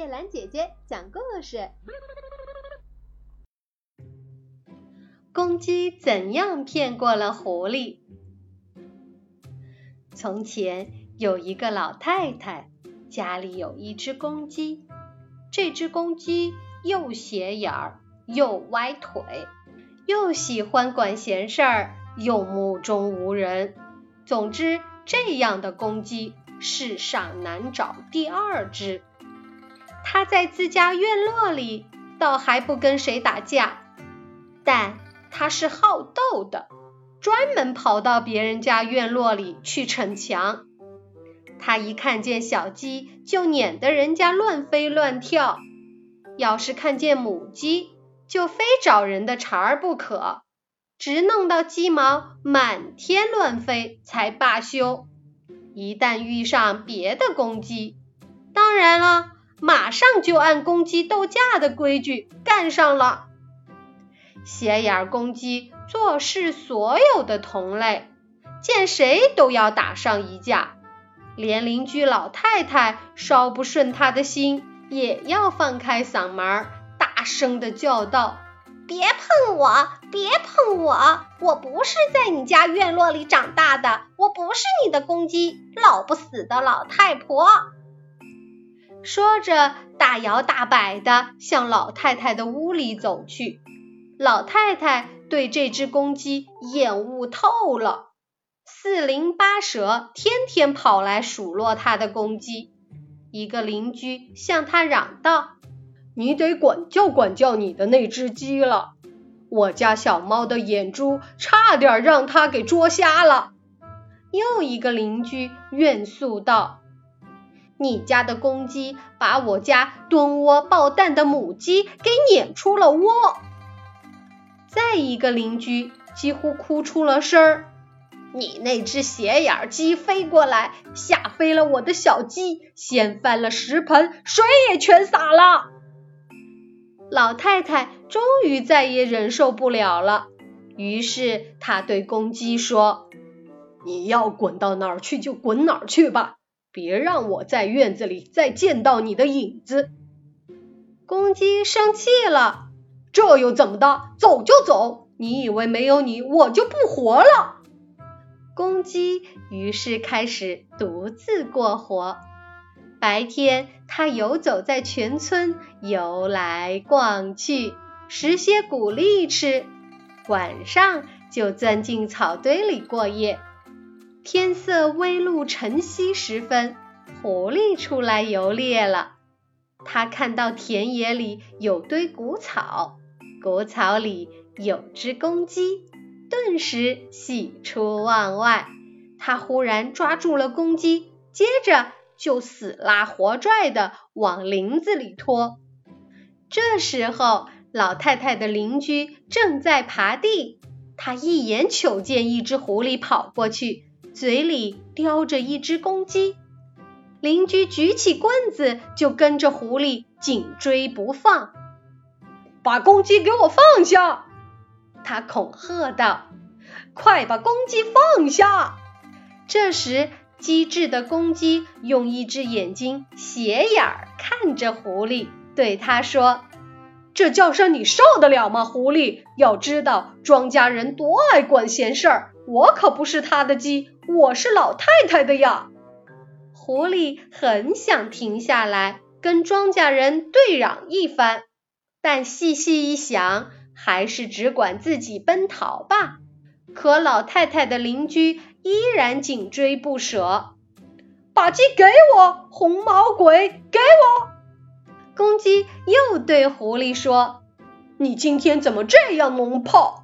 叶兰姐姐讲故事：公鸡怎样骗过了狐狸？从前有一个老太太，家里有一只公鸡。这只公鸡又斜眼儿，又歪腿，又喜欢管闲事儿，又目中无人。总之，这样的公鸡世上难找第二只。它在自家院落里倒还不跟谁打架，但它是好斗的，专门跑到别人家院落里去逞强。它一看见小鸡，就撵得人家乱飞乱跳；要是看见母鸡，就非找人的茬儿不可，直弄到鸡毛满天乱飞才罢休。一旦遇上别的公鸡，当然了。马上就按公鸡斗架的规矩干上了。斜眼公鸡做事所有的同类，见谁都要打上一架，连邻居老太太稍不顺他的心，也要放开嗓门，大声的叫道：“别碰我，别碰我！我不是在你家院落里长大的，我不是你的公鸡，老不死的老太婆。”说着，大摇大摆地向老太太的屋里走去。老太太对这只公鸡厌恶透了，四邻八舍天天跑来数落她的公鸡。一个邻居向他嚷道：“你得管教管教你的那只鸡了，我家小猫的眼珠差点让它给捉瞎了。”又一个邻居怨诉道。你家的公鸡把我家蹲窝抱蛋的母鸡给撵出了窝。再一个邻居几乎哭出了声儿：“你那只斜眼鸡飞过来，吓飞了我的小鸡，掀翻了食盆，水也全洒了。”老太太终于再也忍受不了了，于是她对公鸡说：“你要滚到哪儿去就滚哪儿去吧。”别让我在院子里再见到你的影子！公鸡生气了，这又怎么的？走就走！你以为没有你我就不活了？公鸡于是开始独自过活。白天，它游走在全村，游来逛去，拾些谷粒吃；晚上就钻进草堆里过夜。天色微露晨曦时分，狐狸出来游猎了。他看到田野里有堆谷草，谷草里有只公鸡，顿时喜出望外。他忽然抓住了公鸡，接着就死拉活拽的往林子里拖。这时候，老太太的邻居正在耙地，他一眼瞅见一只狐狸跑过去。嘴里叼着一只公鸡，邻居举起棍子就跟着狐狸紧追不放。把公鸡给我放下！他恐吓道：“快把公鸡放下！”这时，机智的公鸡用一只眼睛斜眼儿看着狐狸，对他说：“这叫声你受得了吗？狐狸，要知道庄稼人多爱管闲事儿。”我可不是他的鸡，我是老太太的呀。狐狸很想停下来跟庄稼人对嚷一番，但细细一想，还是只管自己奔逃吧。可老太太的邻居依然紧追不舍，把鸡给我，红毛鬼，给我！公鸡又对狐狸说：“你今天怎么这样猛跑？”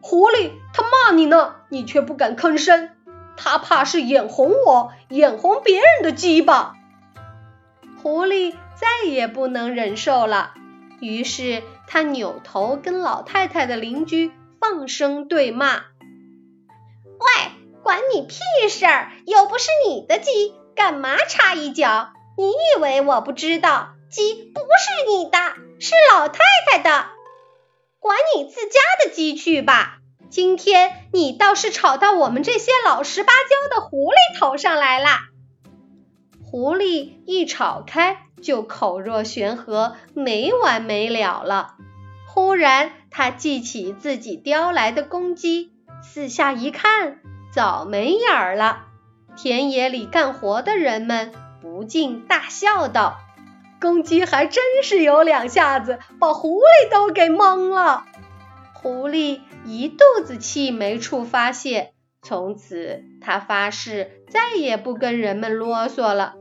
狐狸，他骂你呢，你却不敢吭声。他怕是眼红我，眼红别人的鸡吧？狐狸再也不能忍受了，于是他扭头跟老太太的邻居放声对骂：“喂，管你屁事儿！又不是你的鸡，干嘛插一脚？你以为我不知道？鸡不是你的，是老太太的。”管你自家的鸡去吧！今天你倒是吵到我们这些老实巴交的狐狸头上来了。狐狸一吵开，就口若悬河，没完没了了。忽然，他记起自己叼来的公鸡，四下一看，早没影儿了。田野里干活的人们不禁大笑道：“公鸡还真是有两下子，把狐狸都给蒙了。”狐狸一肚子气没处发泄，从此他发誓再也不跟人们啰嗦了。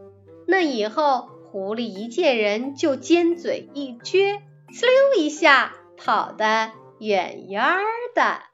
那以后，狐狸一见人就尖嘴一撅，呲溜一下跑得远远的。